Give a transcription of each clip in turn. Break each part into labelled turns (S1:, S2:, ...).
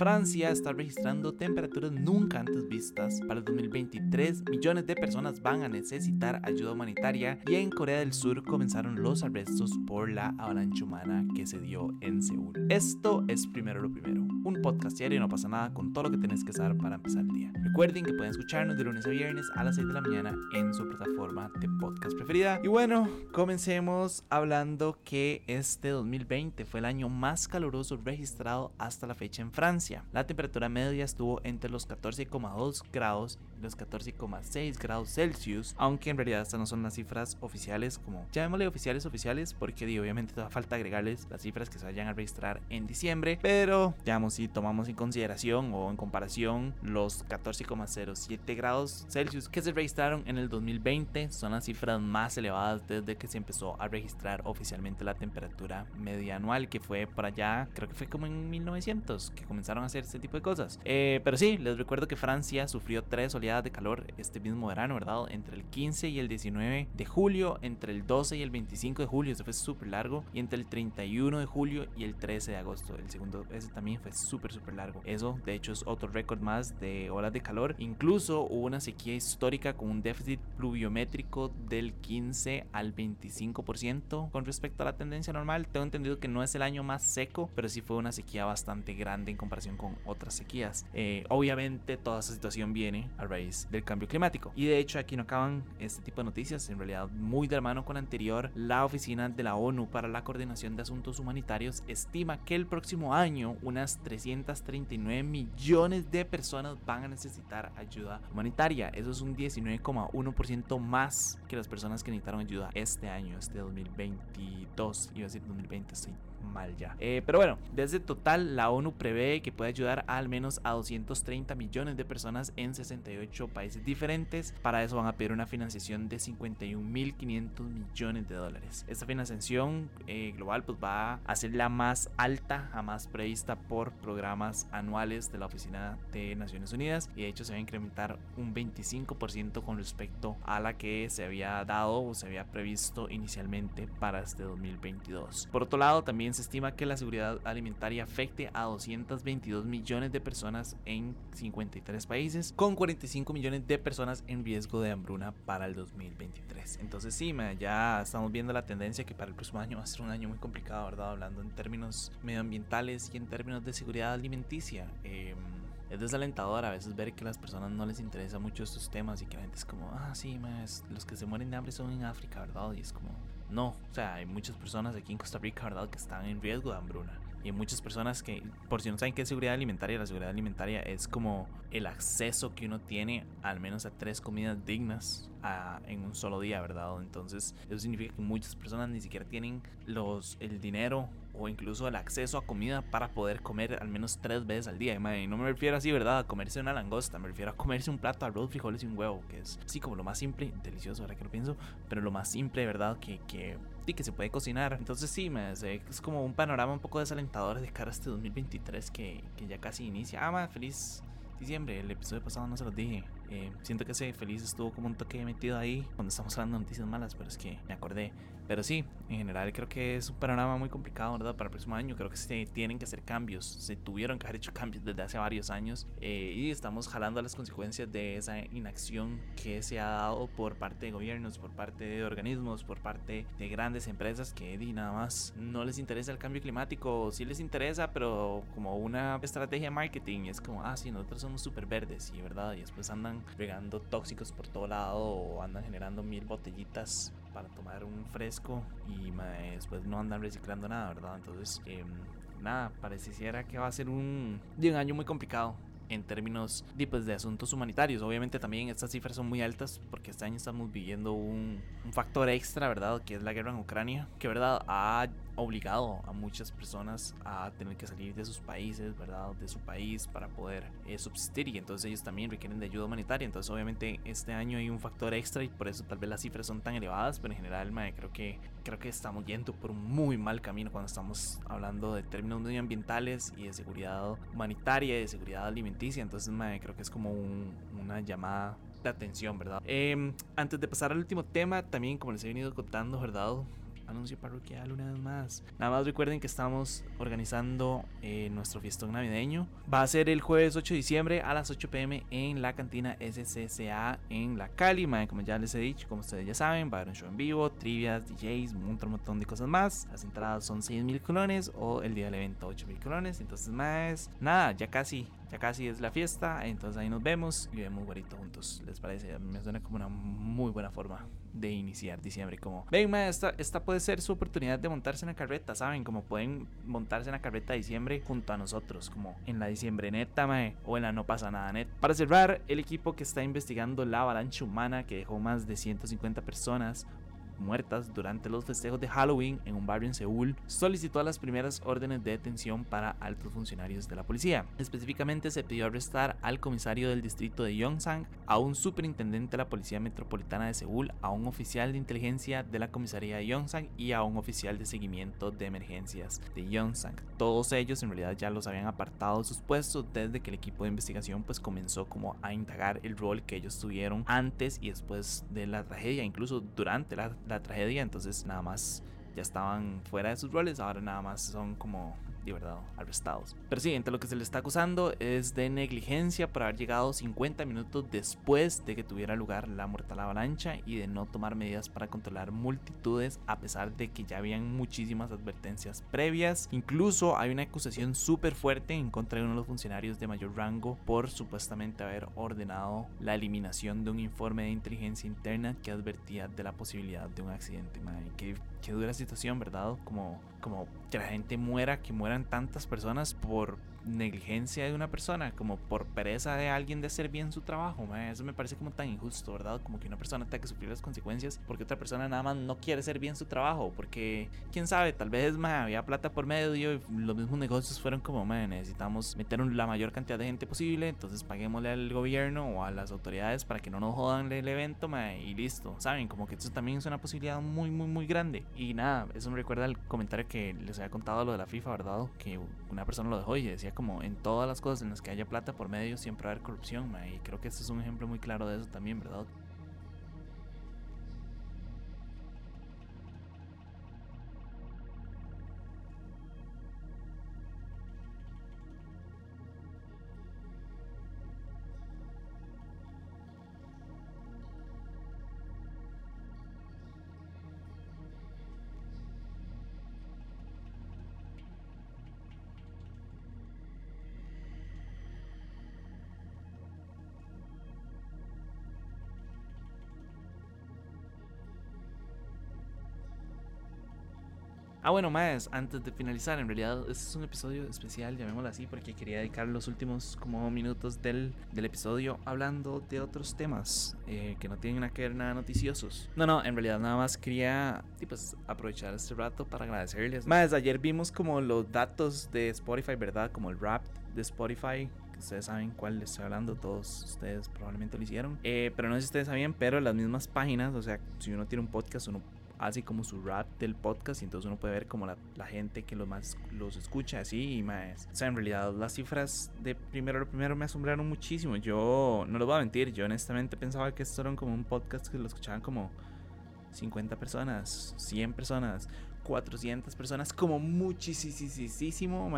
S1: Francia está registrando temperaturas nunca antes vistas. Para el 2023, millones de personas van a necesitar ayuda humanitaria y en Corea del Sur comenzaron los arrestos por la avalancha humana que se dio en Seúl. Esto es primero lo primero, un podcast diario no pasa nada con todo lo que tenés que saber para empezar el día. Recuerden que pueden escucharnos de lunes a viernes a las 6 de la mañana en su plataforma de podcast preferida. Y bueno, comencemos hablando que este 2020 fue el año más caluroso registrado hasta la fecha en Francia. La temperatura media estuvo entre los 14,2 grados y los 14,6 grados Celsius, aunque en realidad estas no son las cifras oficiales, como llamémosle oficiales oficiales, porque digo, obviamente da falta agregarles las cifras que se vayan a registrar en diciembre, pero digamos si tomamos en consideración o en comparación los 14,07 grados Celsius que se registraron en el 2020, son las cifras más elevadas desde que se empezó a registrar oficialmente la temperatura media anual, que fue por allá, creo que fue como en 1900 que comenzaron a hacer este tipo de cosas. Eh, pero sí, les recuerdo que Francia sufrió tres oleadas de calor este mismo verano, ¿verdad? Entre el 15 y el 19 de julio, entre el 12 y el 25 de julio, eso fue súper largo, y entre el 31 de julio y el 13 de agosto, el segundo, ese también fue súper, súper largo. Eso, de hecho, es otro récord más de olas de calor. Incluso hubo una sequía histórica con un déficit pluviométrico del 15 al 25% con respecto a la tendencia normal. Tengo entendido que no es el año más seco, pero sí fue una sequía bastante grande en comparación con otras sequías. Eh, obviamente toda esa situación viene a raíz del cambio climático. Y de hecho aquí no acaban este tipo de noticias, en realidad muy de la mano con la anterior, la Oficina de la ONU para la Coordinación de Asuntos Humanitarios estima que el próximo año unas 339 millones de personas van a necesitar ayuda humanitaria. Eso es un 19,1% más que las personas que necesitaron ayuda este año, este 2022. Iba a decir 2020, estoy mal ya. Eh, pero bueno, desde total la ONU prevé que puede ayudar a al menos a 230 millones de personas en 68 países diferentes. Para eso van a pedir una financiación de 51.500 millones de dólares. Esta financiación eh, global pues va a ser la más alta jamás prevista por programas anuales de la Oficina de Naciones Unidas y de hecho se va a incrementar un 25% con respecto a la que se había dado o se había previsto inicialmente para este 2022. Por otro lado, también se estima que la seguridad alimentaria afecte a 222 millones de personas en 53 países, con 45 millones de personas en riesgo de hambruna para el 2023. Entonces sí, ya estamos viendo la tendencia que para el próximo año va a ser un año muy complicado, ¿verdad? Hablando en términos medioambientales y en términos de seguridad alimenticia. Eh, es desalentador a veces ver que a las personas no les interesa mucho estos temas y que la gente es como, ah, sí, más los que se mueren de hambre son en África, ¿verdad? Y es como, no, o sea, hay muchas personas aquí en Costa Rica, ¿verdad?, que están en riesgo de hambruna. Y hay muchas personas que, por si no saben qué es seguridad alimentaria, la seguridad alimentaria es como el acceso que uno tiene al menos a tres comidas dignas en un solo día, ¿verdad? Entonces, eso significa que muchas personas ni siquiera tienen los, el dinero o incluso el acceso a comida para poder comer al menos tres veces al día. Y no me refiero así, ¿verdad? A comerse una langosta, me refiero a comerse un plato de arroz, frijoles y un huevo, que es así como lo más simple, delicioso ahora que lo pienso, pero lo más simple, ¿verdad? Que, que, sí, que se puede cocinar. Entonces sí, es como un panorama un poco desalentador de cara a este 2023 que, que ya casi inicia. Ah, feliz diciembre, el episodio pasado no se los dije. Eh, siento que ese feliz estuvo como un toque metido ahí cuando estamos hablando de noticias malas, pero es que me acordé. Pero sí, en general creo que es un panorama muy complicado, ¿verdad? Para el próximo año. Creo que se tienen que hacer cambios, se tuvieron que haber hecho cambios desde hace varios años eh, y estamos jalando las consecuencias de esa inacción que se ha dado por parte de gobiernos, por parte de organismos, por parte de grandes empresas que di, nada más no les interesa el cambio climático, sí les interesa, pero como una estrategia de marketing, es como, ah, sí, nosotros somos súper verdes y verdad, y después andan regando tóxicos por todo lado o andan generando mil botellitas para tomar un fresco y después no andan reciclando nada, ¿verdad? Entonces, em, nada, pareciera que va a ser un, un año muy complicado en términos de, pues, de asuntos humanitarios. Obviamente también estas cifras son muy altas porque este año estamos viviendo un, factor extra, ¿verdad? Que es la guerra en Ucrania, que ¿verdad? Obligado a muchas personas a tener que salir de sus países, ¿verdad? De su país para poder eh, subsistir y entonces ellos también requieren de ayuda humanitaria. Entonces obviamente este año hay un factor extra y por eso tal vez las cifras son tan elevadas, pero en general mae, creo que creo que estamos yendo por un muy mal camino cuando estamos hablando de términos medioambientales y de seguridad humanitaria y de seguridad alimenticia. Entonces mae, creo que es como una llamada de atención, ¿verdad? Eh, antes de pasar al último tema, también como les he venido contando, ¿verdad? Anuncio parroquial una vez más. Nada más recuerden que estamos organizando eh, nuestro fiestón navideño. Va a ser el jueves 8 de diciembre a las 8 pm en la cantina SCCA en La Cali. Como ya les he dicho, como ustedes ya saben, va a haber un show en vivo, trivias, DJs, un montón de cosas más. Las entradas son 6 mil colones o el día del evento 8 mil colones. Entonces, más, nada, ya casi ya casi es la fiesta, entonces ahí nos vemos y vemos guarito juntos. ¿Les parece? Me suena como una muy buena forma de iniciar diciembre. Como, ven, esta, esta puede ser su oportunidad de montarse en la carreta, ¿saben? Como pueden montarse en la carreta diciembre junto a nosotros, como en la diciembre neta, mae, o en la no pasa nada net. Para cerrar, el equipo que está investigando la avalancha humana que dejó más de 150 personas muertas durante los festejos de Halloween en un barrio en Seúl, solicitó las primeras órdenes de detención para altos funcionarios de la policía. Específicamente se pidió arrestar al comisario del distrito de Yongsan, a un superintendente de la Policía Metropolitana de Seúl, a un oficial de inteligencia de la comisaría de Yongsan y a un oficial de seguimiento de emergencias de Yongsan. Todos ellos en realidad ya los habían apartado de sus puestos desde que el equipo de investigación pues comenzó como a indagar el rol que ellos tuvieron antes y después de la tragedia, incluso durante la, la tragedia, entonces nada más ya estaban fuera de sus roles, ahora nada más son como verdad arrestados. Pero sí, entre lo que se le está acusando es de negligencia por haber llegado 50 minutos después de que tuviera lugar la mortal avalancha y de no tomar medidas para controlar multitudes a pesar de que ya habían muchísimas advertencias previas. Incluso hay una acusación súper fuerte en contra de uno de los funcionarios de mayor rango por supuestamente haber ordenado la eliminación de un informe de inteligencia interna que advertía de la posibilidad de un accidente. Madre, qué, qué dura situación, ¿verdad? Como, como que la gente muera, que mueran tantas personas por negligencia de una persona, como por pereza de alguien de hacer bien su trabajo. Eso me parece como tan injusto, ¿verdad? Como que una persona tenga que sufrir las consecuencias porque otra persona nada más no quiere hacer bien su trabajo. Porque, quién sabe, tal vez había plata por medio y los mismos negocios fueron como, necesitamos meter la mayor cantidad de gente posible, entonces paguémosle al gobierno o a las autoridades para que no nos jodan el evento y listo. ¿Saben? Como que eso también es una posibilidad muy, muy, muy grande. Y nada, eso me recuerda al comentario que les había contado lo de la FIFA, ¿verdad? Que una persona lo dejó y decía como en todas las cosas en las que haya plata por medio siempre va a haber corrupción, y creo que este es un ejemplo muy claro de eso también, ¿verdad? Ah, bueno, más, antes de finalizar, en realidad este es un episodio especial, llamémoslo así, porque quería dedicar los últimos como minutos del, del episodio hablando de otros temas eh, que no tienen nada que ver nada noticiosos. No, no, en realidad nada más quería pues, aprovechar este rato para agradecerles. Más, ayer vimos como los datos de Spotify, ¿verdad? Como el rap de Spotify ustedes saben cuál les estoy hablando, todos ustedes probablemente lo hicieron. Eh, pero no sé si ustedes sabían, pero las mismas páginas, o sea, si uno tiene un podcast, uno así como su rap del podcast y entonces uno puede ver como la, gente que los más los escucha así y más. O sea, en realidad las cifras de primero lo primero me asombraron muchísimo. Yo no lo voy a mentir, yo honestamente pensaba que esto era como un podcast que lo escuchaban como 50 personas, 100 personas. 400 personas como muchísimo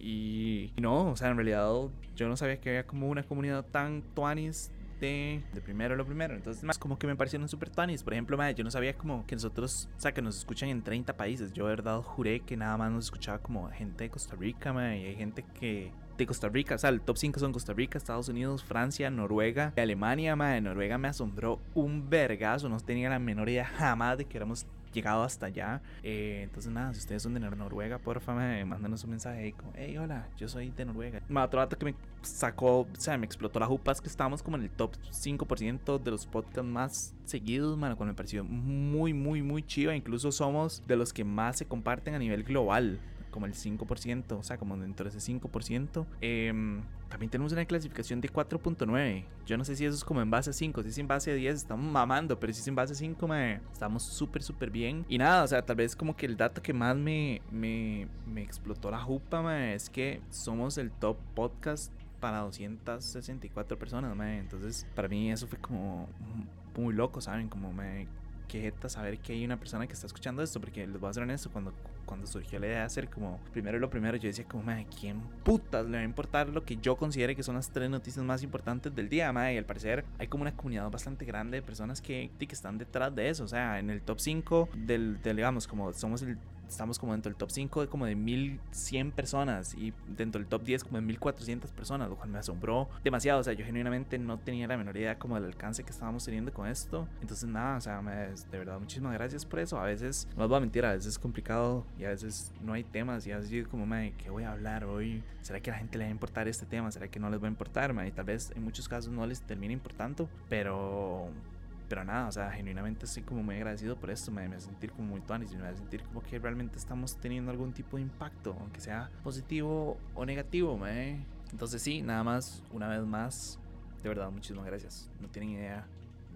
S1: y, y no, o sea, en realidad yo no sabía que había como una comunidad tan tuanis de, primero lo primero. Entonces, más como que me parecieron super tanis. Por ejemplo, yo no sabía como que nosotros, o sea, que nos escuchan en 30 países. Yo, de verdad, juré que nada más nos escuchaba como gente de Costa Rica, y hay gente que de Costa Rica, o sea, el top 5 son Costa Rica, Estados Unidos, Francia, Noruega, Alemania, madre, Noruega me asombró un vergazo, no tenía la menor idea jamás de que éramos llegado hasta allá. Eh, entonces, nada, si ustedes son de Noruega, porfa, me mándanos un mensaje ahí como, hey, hola, yo soy de Noruega. Otro dato que me sacó, o sea, me explotó la jupa es que estábamos como en el top 5% de los podcasts más seguidos, mano, cuando me pareció muy, muy, muy chiva. Incluso somos de los que más se comparten a nivel global como el 5%, o sea, como dentro de ese 5%. Em, también tenemos una clasificación de 4.9. Yo no sé si eso es como en base a 5, si es en base a 10, estamos mamando, pero si es en base a 5, estamos súper, súper bien. Y nada, o sea, tal vez como que el dato que más me, me, me explotó la jupa, es que somos el top podcast para 264 personas, Entonces, para mí eso fue como muy loco, ¿saben? Como me que saber que hay una persona que está escuchando esto, porque les voy a ser honesto, cuando, cuando surgió la idea de hacer como primero lo primero, yo decía como, madre, ¿quién putas le va a importar lo que yo considere que son las tres noticias más importantes del día, madre? Y al parecer hay como una comunidad bastante grande de personas que, que están detrás de eso, o sea, en el top 5 del, del digamos, como somos el estamos como dentro del top 5 de como de 1100 personas y dentro del top 10 como de 1400 personas, lo cual me asombró demasiado. O sea, yo genuinamente no tenía la menor idea como del alcance que estábamos teniendo con esto. Entonces, nada, o sea, de verdad, muchísimas gracias por eso. A veces, no os voy a mentir, a veces es complicado y a veces no hay temas y a veces digo como, madre, ¿qué voy a hablar hoy? ¿Será que a la gente le va a importar este tema? ¿Será que no les va a importar? Y tal vez en muchos casos no les termine importando, pero pero nada, o sea, genuinamente estoy como muy agradecido por esto, me, hace sentir como muy tuanis, me hace sentir como que realmente estamos teniendo algún tipo de impacto, aunque sea positivo o negativo, me. Entonces sí, nada más, una vez más, de verdad, muchísimas gracias. No tienen idea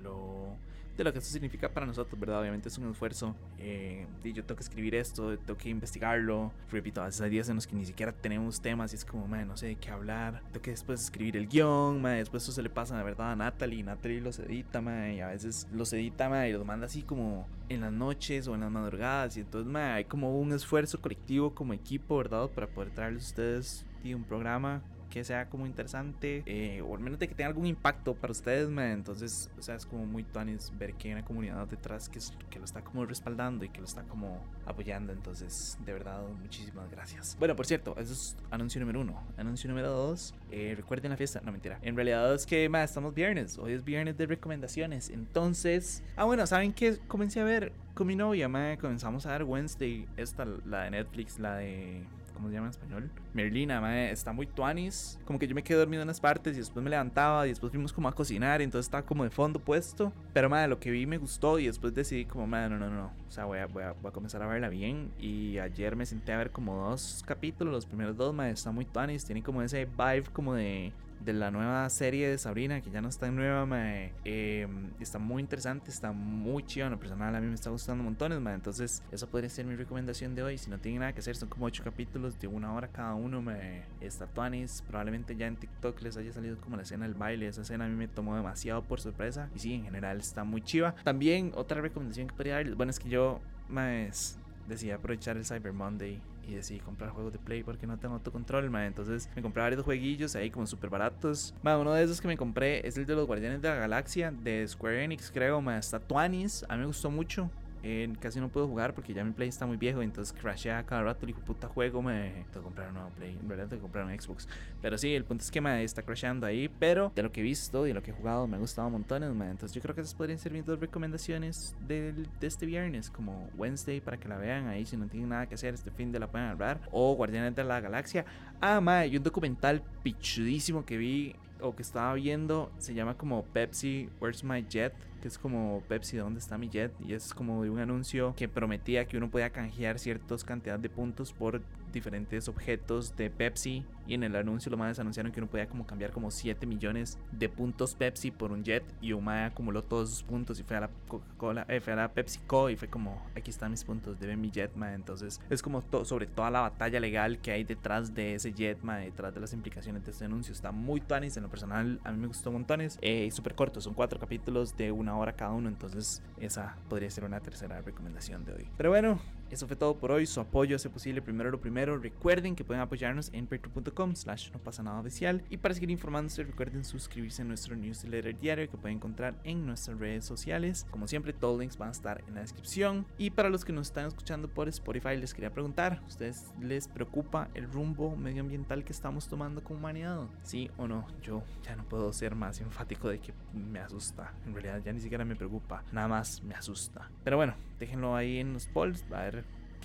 S1: lo de lo que esto significa para nosotros, ¿verdad? Obviamente es un esfuerzo. Eh, yo tengo que escribir esto, tengo que investigarlo. Repito, a veces hay días en los que ni siquiera tenemos temas y es como, man, no sé de qué hablar. Tengo que después escribir el guion, man, después eso se le pasa, la verdad, a Natalie. Natalie los edita, man, y a veces los edita, man, y los manda así como en las noches o en las madrugadas. Y entonces, man, hay como un esfuerzo colectivo como equipo, ¿verdad? Para poder traerles a ustedes un programa que sea como interesante eh, o al menos de que tenga algún impacto para ustedes, Entonces, o sea, es como muy tuanis ver que hay una comunidad detrás que, que lo está como respaldando y que lo está como apoyando. Entonces, de verdad, muchísimas gracias. Bueno, por cierto, eso es anuncio número uno. Anuncio número dos, eh, recuerden la fiesta. No, mentira. En realidad es que, más estamos viernes. Hoy es viernes de recomendaciones. Entonces, ah, bueno, ¿saben qué? Comencé a ver con mi novia, ma, comenzamos a ver Wednesday, esta, la de Netflix, la de ¿cómo se llama en español? Merlina, mae, está muy tuanis. Como que yo me quedé dormido en unas partes y después me levantaba y después fuimos como a cocinar y entonces estaba como de fondo puesto. Pero, madre, lo que vi me gustó y después decidí como, madre, no, no, no. O sea, voy a, voy, a, comenzar a verla bien. Y ayer me senté a ver como dos capítulos, los primeros dos, madre, está muy tuanis. Tiene como ese vibe como de de la nueva serie de Sabrina, que ya no está en nueva, em, está muy interesante, está muy chido. En lo personal, a mí me está gustando montones, ma. Entonces, eso podría ser mi recomendación de hoy. Si no tienen nada que hacer, son como 8 capítulos de una hora cada uno, está tuanis. Probablemente ya en TikTok les haya salido como la escena del baile. Esa escena a mí me tomó demasiado por sorpresa. Y sí, en general está muy chiva. También, otra recomendación que podría darles, bueno, es que yo, más decidí aprovechar el Cyber Monday y decidí comprar juegos de Play porque no tengo autocontrol, ma. Entonces me compré varios jueguillos ahí como súper baratos. Ma, uno de esos que me compré es el de los Guardianes de la Galaxia de Square Enix, creo, ma. Está Tuanis, a mí me gustó mucho casi no puedo jugar porque ya mi Play está muy viejo, entonces crashea cada rato el hijo puta juego, me tengo que comprar un nuevo Play, en realidad tengo que comprar un Xbox. Pero sí, el punto es que me está crasheando ahí, pero de lo que he visto y de lo que he jugado me ha gustado montones, man. Entonces yo creo que esas podrían ser mis dos recomendaciones de, de este viernes, como Wednesday para que la vean ahí si no tienen nada que hacer este fin de la pueden hablar, o Guardianes de la Galaxia. Ah, ma, y un documental pichudísimo que vi o que estaba viendo se llama como Pepsi Where's My Jet que es como Pepsi ¿dónde está mi jet? y es como de un anuncio que prometía que uno podía canjear ciertas cantidades de puntos por diferentes objetos de Pepsi y en el anuncio lo más anunciaron que uno podía como cambiar como 7 millones de puntos Pepsi por un jet y Uma acumuló todos sus puntos y fue a la Coca-Cola, eh, fue a la PepsiCo y fue como aquí están mis puntos, debe mi jet, ma. entonces es como sobre toda la batalla legal que hay detrás de ese jet, ma, detrás de las implicaciones de este anuncio, está muy tuanis, en lo personal a mí me gustó montones, eh, súper corto, son cuatro capítulos de una hora cada uno, entonces esa podría ser una tercera recomendación de hoy. Pero bueno, eso fue todo por hoy. Su apoyo hace posible primero lo primero. Recuerden que pueden apoyarnos en patreon.com slash no pasa nada oficial. Y para seguir informándose, recuerden suscribirse a nuestro newsletter diario que pueden encontrar en nuestras redes sociales. Como siempre, todos los links van a estar en la descripción. Y para los que nos están escuchando por Spotify, les quería preguntar, ¿ustedes les preocupa el rumbo medioambiental que estamos tomando como humanidad? ¿Sí o no? Yo ya no puedo ser más enfático de que me asusta. En realidad ya ni siquiera me preocupa, nada más me asusta. Pero bueno, déjenlo ahí en los polls, ver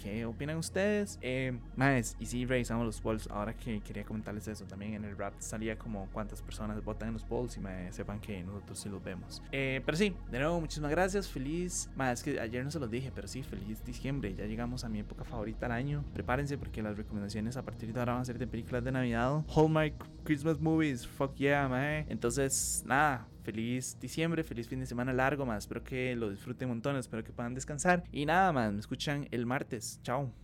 S1: ¿Qué opinan ustedes? Eh, más, y si revisamos los polls. Ahora que quería comentarles eso, también en el rap salía como cuántas personas votan en los polls y me sepan que nosotros sí los vemos. Eh, pero sí, de nuevo, muchísimas gracias. Feliz. Más, es que ayer no se los dije, pero sí, feliz diciembre. Ya llegamos a mi época favorita del año. Prepárense porque las recomendaciones a partir de ahora van a ser de películas de Navidad. Hallmark Christmas movies. Fuck yeah, man. Entonces, nada feliz diciembre, feliz fin de semana largo más. Espero que lo disfruten montón, espero que puedan descansar. Y nada más, me escuchan el martes. Chao.